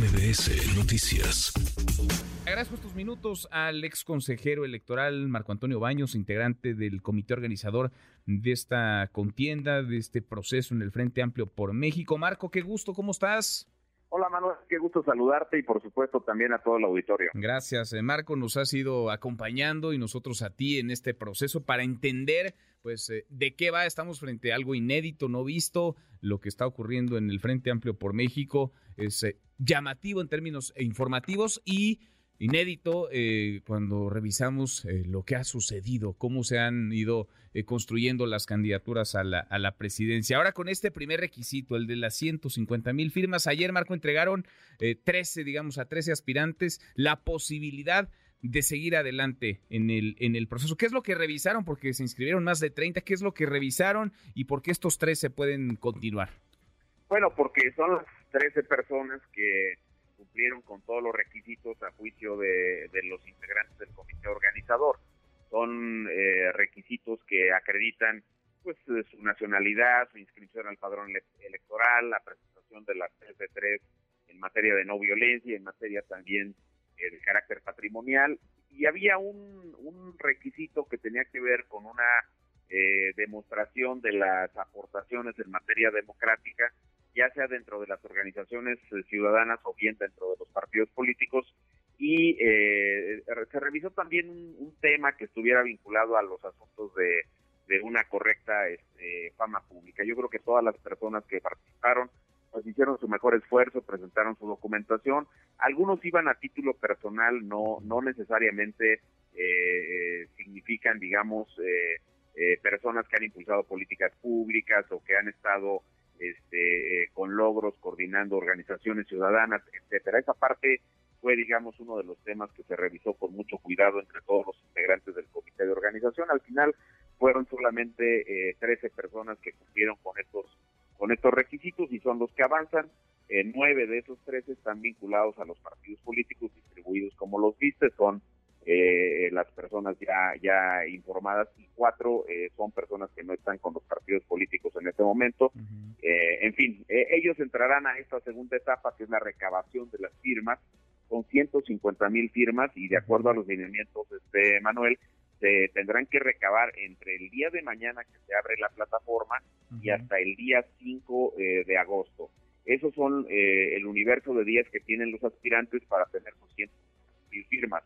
MBS Noticias. Agradezco estos minutos al ex consejero electoral Marco Antonio Baños, integrante del comité organizador de esta contienda, de este proceso en el Frente Amplio por México. Marco, qué gusto, ¿cómo estás? Hola Manuel, qué gusto saludarte y por supuesto también a todo el auditorio. Gracias, eh, Marco, nos has ido acompañando y nosotros a ti en este proceso para entender pues eh, de qué va, estamos frente a algo inédito, no visto, lo que está ocurriendo en el Frente Amplio por México es eh, llamativo en términos informativos y inédito eh, cuando revisamos eh, lo que ha sucedido, cómo se han ido eh, construyendo las candidaturas a la, a la, presidencia. Ahora con este primer requisito, el de las 150 mil firmas, ayer Marco entregaron 13, digamos, a 13 aspirantes la posibilidad de seguir adelante en el, en el proceso. ¿Qué es lo que revisaron? Porque se inscribieron más de 30. ¿Qué es lo que revisaron y por qué estos 13 pueden continuar? Bueno, porque son las 13 personas que cumplieron con todos los requisitos a juicio de, los integrantes del comité organizador. Son eh, requisitos que acreditan pues su nacionalidad, su inscripción al padrón electoral, la presentación de las 3 de 3 en materia de no violencia, en materia también eh, de carácter patrimonial. Y había un, un, requisito que tenía que ver con una eh, demostración de las aportaciones en materia democrática ya sea dentro de las organizaciones eh, ciudadanas o bien dentro de los partidos políticos. Y eh, se revisó también un, tema que estuviera vinculado a los asuntos de, una correcta este, fama pública. Yo creo que todas las personas que participaron pues hicieron su mejor esfuerzo, presentaron su documentación. Algunos iban a título personal, no, no necesariamente eh, significan, digamos, eh, personas que han impulsado políticas públicas o que han estado este, con logros, coordinando organizaciones ciudadanas, etcétera. Esa parte fue, digamos, uno de los temas que se revisó con mucho cuidado entre todos los integrantes del comité de organización. Al final fueron solamente eh, 13 personas que cumplieron con estos con estos requisitos y son los que avanzan. Eh, nueve de esos 13 están vinculados a los partidos políticos distribuidos como los viste, son eh, las personas ya, ya informadas y cuatro eh, son personas que no están con los partidos políticos en este momento. En fin, eh, ellos entrarán a esta segunda etapa que es la recabación de las firmas. Son 150 mil firmas y de acuerdo a los lineamientos, este Manuel, se tendrán que recabar entre el día de mañana que se abre la plataforma y hasta el día 5 eh, de agosto. Esos son eh, el universo de días que tienen los aspirantes para tener sus 100 mil firmas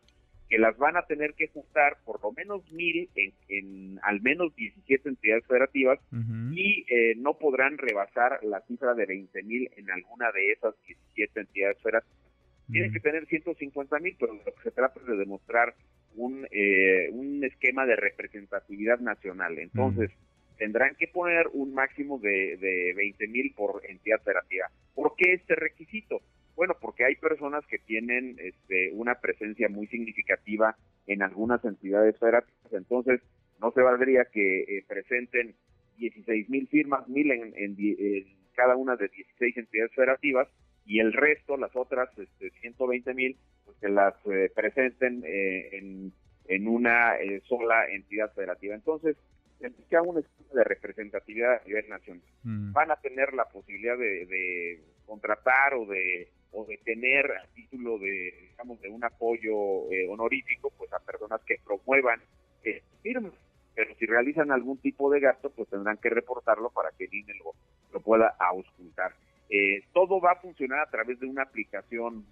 que las van a tener que juntar por lo menos mil en, en al menos 17 entidades federativas uh -huh. y eh, no podrán rebasar la cifra de 20 mil en alguna de esas 17 entidades federativas. Uh -huh. Tienen que tener 150 mil, pero lo que se trata es de demostrar un, eh, un esquema de representatividad nacional. Entonces, uh -huh. tendrán que poner un máximo de, de 20 mil por entidad federativa. ¿Por qué este requisito? Bueno, porque hay personas que tienen este, una presencia muy significativa en algunas entidades federativas, entonces no se valdría que eh, presenten 16 mil firmas, mil en, en, en, cada una de 16 entidades federativas y el resto, las otras este, 120 mil, pues que las eh, presenten eh, en, en, una eh, sola entidad federativa. Entonces, se un esquema de representatividad a nivel nacional. Mm. Van a tener la posibilidad de, de contratar o de o de tener a título de, digamos, de un apoyo eh, honorífico, pues a personas que promuevan eh, firmas. Pero si realizan algún tipo de gasto, pues tendrán que reportarlo para que el INE lo, lo pueda auscultar. Eh, todo va a funcionar a través de una aplicación,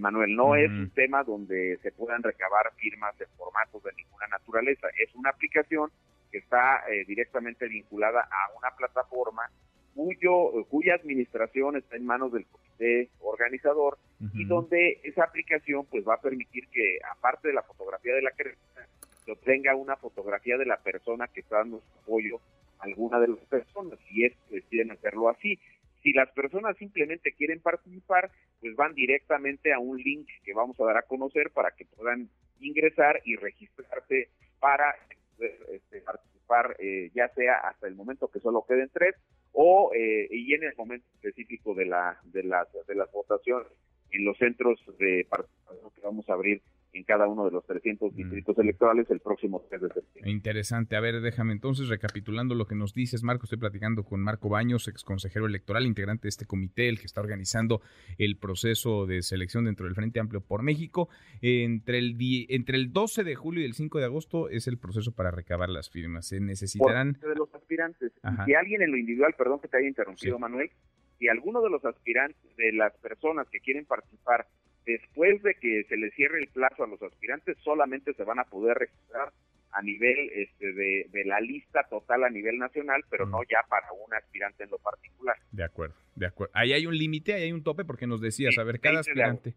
Manuel. No uh -huh. es un tema donde se puedan recabar firmas en formatos de ninguna naturaleza. Es una aplicación que está directamente vinculada a una plataforma cuyo, cuya administración está en manos del comité organizador uh -huh. y donde esa aplicación pues va a permitir que aparte de la fotografía de la creencia se obtenga una fotografía de la persona que está dando su apoyo a alguna de las personas si es que deciden hacerlo así. Si las personas simplemente quieren participar, pues van directamente a un link que vamos a dar a conocer para que puedan ingresar y registrarse para este, participar, eh, ya sea hasta el momento que solo queden tres o eh, y en el momento específico de la de las de las votaciones en los centros de participación que vamos a abrir en cada uno de los 300 mm. distritos electorales el próximo 3 de septiembre. Interesante. A ver, déjame entonces recapitulando lo que nos dices, Marco. Estoy platicando con Marco Baños, ex consejero electoral, integrante de este comité, el que está organizando el proceso de selección dentro del Frente Amplio por México. Entre el, entre el 12 de julio y el 5 de agosto es el proceso para recabar las firmas. Se necesitarán. de los aspirantes. Si alguien en lo individual, perdón que te haya interrumpido, Manuel, si alguno de los aspirantes, de las personas que quieren participar, después de que se les cierre el plazo a los aspirantes, solamente se van a poder registrar a nivel este, de, la lista total a nivel nacional, pero no ya para un aspirante en lo particular. De acuerdo, de acuerdo. Ahí hay un límite, ahí hay un tope, porque nos decías, a ver, cada aspirante,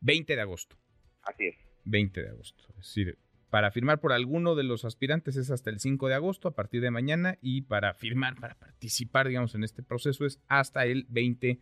20 de agosto. Así es. 20 de agosto. Es decir, para firmar por alguno de los aspirantes es hasta el 5 de agosto, a partir de mañana, y para firmar, para participar, digamos, en este proceso es hasta el 20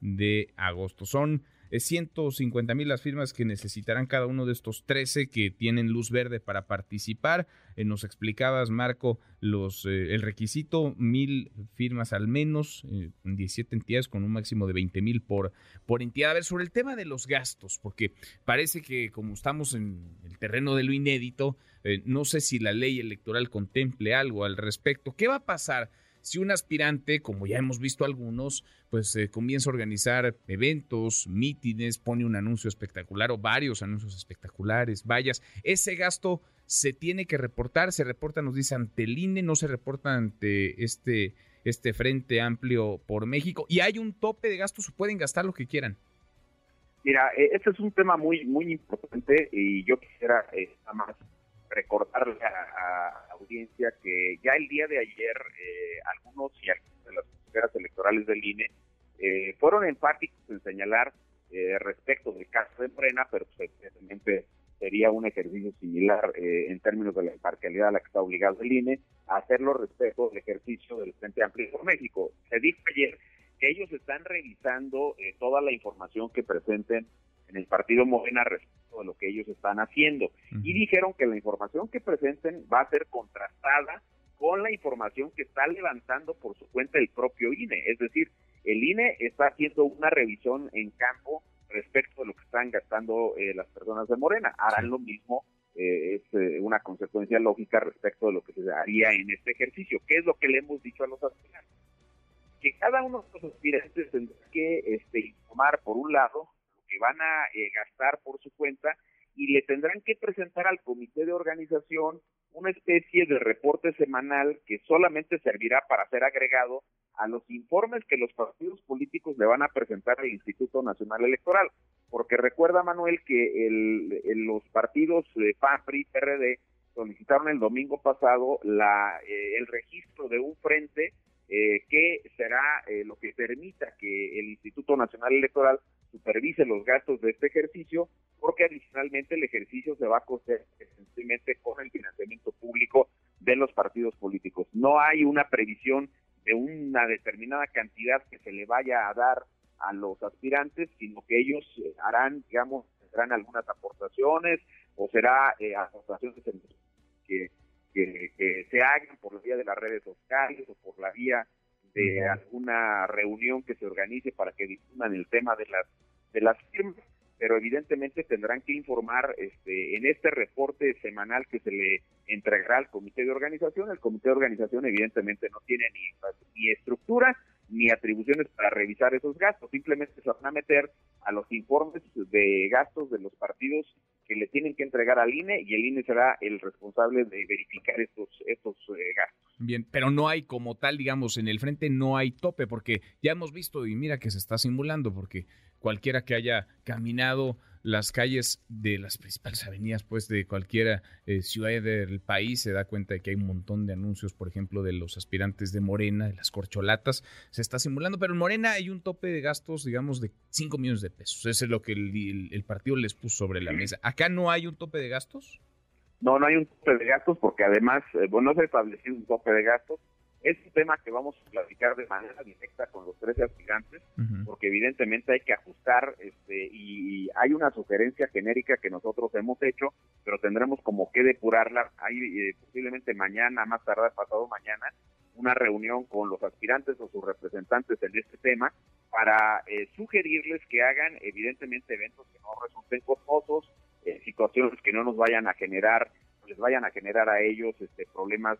de agosto. Son 150 mil las firmas que necesitarán cada uno de estos 13 que tienen luz verde para participar. Eh, nos explicabas, Marco, los, eh, el requisito, mil firmas al menos, eh, 17 entidades con un máximo de 20 mil por, por entidad. A ver, sobre el tema de los gastos, porque parece que como estamos en el terreno de lo inédito, eh, no sé si la ley electoral contemple algo al respecto. ¿Qué va a pasar? Si un aspirante, como ya hemos visto algunos, pues eh, comienza a organizar eventos, mítines, pone un anuncio espectacular o varios anuncios espectaculares, vallas, ese gasto se tiene que reportar, se reporta, nos dice, ante el INE, no se reporta ante este, este Frente Amplio por México, y hay un tope de gastos, pueden gastar lo que quieran. Mira, eh, este es un tema muy, muy importante y yo quisiera eh, más recordarle a, audiencia que ya el día de ayer eh, algunos y algunas de las consejeras electorales del INE eh, fueron enfáticos en señalar eh, respecto del caso de Morena, pero pues, evidentemente sería un ejercicio similar en términos de la imparcialidad a la que está obligado el INE a hacerlo respecto del ejercicio del Frente Amplio por México. Se dijo ayer que ellos están revisando toda la información que presenten en el partido Morena respecto de lo que ellos están haciendo. Y dijeron que la información que presenten va a ser contrastada con la información que está levantando por su cuenta el propio INE. Es decir, el INE está haciendo una revisión en campo respecto de lo que están gastando eh, las personas de Morena. Harán lo mismo, eh, es eh, una consecuencia lógica respecto de lo que se haría en este ejercicio. ¿Qué es lo que le hemos dicho a los aspirantes? Que cada uno de los aspirantes tendrá que este, informar, por un lado, que van a eh, gastar por su cuenta y le tendrán que presentar al comité de organización una especie de reporte semanal que solamente servirá para ser agregado a los informes que los partidos políticos le van a presentar al Instituto Nacional Electoral. Porque recuerda, Manuel, que el, los partidos de PAN, PRI, PRD solicitaron el domingo pasado la, eh, el registro de un frente eh, que será lo que permita que el Instituto Nacional Electoral supervise los gastos de este ejercicio, porque adicionalmente el ejercicio se va a costear esencialmente con el financiamiento público de los partidos políticos. No hay una previsión de una determinada cantidad que se le vaya a dar a los aspirantes, sino que ellos eh, harán, digamos, tendrán algunas aportaciones o será eh, aportaciones que, que, que se hagan por la vía de las redes sociales o por la vía de alguna reunión que se organice para que difundan el tema de las de las firmas, pero evidentemente tendrán que informar este en este reporte semanal que se le entregará al comité de organización. El comité de organización evidentemente no tiene ni, ni estructura ni atribuciones para revisar esos gastos, simplemente se van a meter a los informes de gastos de los partidos que le tienen que entregar al INE y el INE será el responsable de verificar estos, estos eh, gastos. Bien, pero no hay como tal, digamos, en el frente no hay tope, porque ya hemos visto y mira que se está simulando, porque cualquiera que haya caminado las calles de las principales avenidas pues de cualquier eh, ciudad del país se da cuenta de que hay un montón de anuncios por ejemplo de los aspirantes de Morena de las corcholatas se está simulando pero en Morena hay un tope de gastos digamos de 5 millones de pesos ese es lo que el, partido les puso sobre la mesa. Acá no hay un tope de gastos no no hay un tope de gastos porque además eh, bueno no se ha establecido un tope de gastos es un tema que vamos a platicar de manera directa con los 13 aspirantes, porque evidentemente hay que ajustar este, y, hay una sugerencia genérica que nosotros hemos hecho, pero tendremos como que depurarla. Hay eh, posiblemente mañana, más tarde, pasado mañana, una reunión con los aspirantes o sus representantes en este tema para eh, sugerirles que hagan evidentemente eventos que no resulten costosos, eh, si situaciones que no nos vayan a generar, les vayan a generar a ellos este, problemas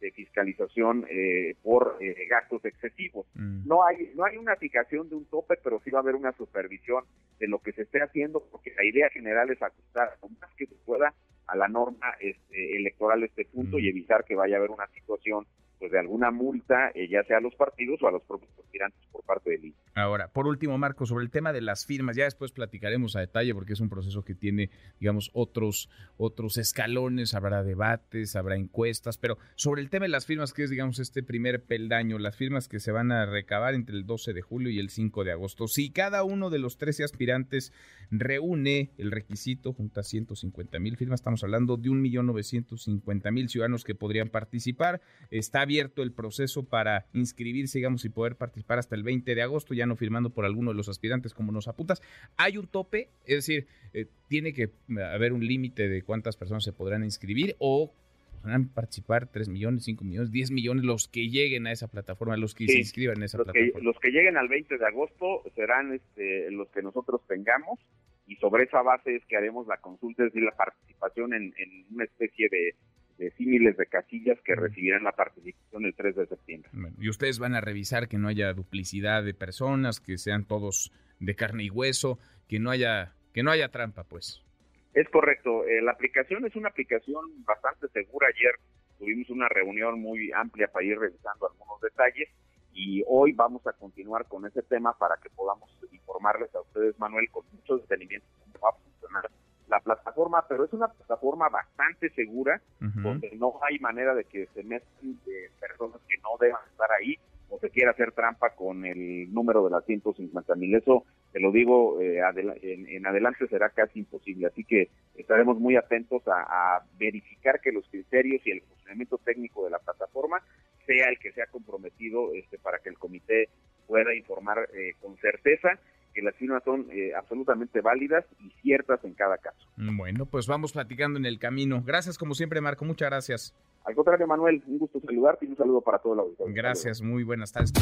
de fiscalización eh, por eh, gastos excesivos. Mm. No hay no hay una fijación de un tope, pero sí va a haber una supervisión de lo que se esté haciendo, porque la idea general es ajustar lo más que se pueda a la norma este, electoral este punto mm. y evitar que vaya a haber una situación pues de alguna multa, eh, ya sea a los partidos o a los propios aspirantes por parte del INE. Ahora, por último, Marco, sobre el tema de las firmas, ya después platicaremos a detalle porque es un proceso que tiene, digamos, otros, otros escalones, habrá debates, habrá encuestas, pero sobre el tema de las firmas, que es, digamos, este primer peldaño, las firmas que se van a recabar entre el 12 de julio y el 5 de agosto, si cada uno de los 13 aspirantes reúne el requisito, junta 150 mil firmas, estamos hablando de 1.950.000 ciudadanos que podrían participar, está abierto el proceso para inscribirse, digamos, y poder participar hasta el 20 de agosto, ya no firmando por alguno de los aspirantes como nos apuntas. Hay un tope, es decir, eh, tiene que haber un límite de cuántas personas se podrán inscribir o podrán participar 3 millones, 5 millones, 10 millones los que lleguen a esa plataforma, los que se inscriban en esa los plataforma. Que, los que lleguen al 20 de agosto serán este, los que nosotros tengamos y sobre esa base es que haremos la consulta, es decir, la participación en una especie de de símiles de casillas que recibirán la participación el 3 de septiembre. y ustedes van a revisar que no haya duplicidad de personas, que sean todos de carne y hueso, que no haya que no haya trampa, pues. Es correcto. Eh, la aplicación es una aplicación bastante segura. Ayer tuvimos una reunión muy amplia para ir revisando algunos detalles y hoy vamos a continuar con ese tema para que podamos informarles a ustedes, Manuel, con mucho detenimiento cómo va a funcionar la plataforma, pero es una plataforma bastante segura, donde no hay manera de que se metan de personas que no deban estar ahí o se quiera hacer trampa con el número de las 150 mil. Eso, te lo digo, eh, en, adelante será casi imposible. Así que estaremos muy atentos a, verificar que los criterios y el funcionamiento técnico de la plataforma sea el que sea comprometido este, para que el comité pueda informar eh, con certeza que las firmas son eh, absolutamente válidas y ciertas en cada caso. Bueno, pues vamos platicando en el camino. Gracias como siempre, Marco. Muchas gracias. Al contrario, Manuel, un gusto saludarte y un saludo para todo el auditorio. Gracias, muy buenas tardes.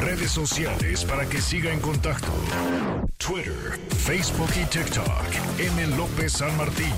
Redes sociales para que siga en contacto: Twitter, Facebook y TikTok. M. López San Martín.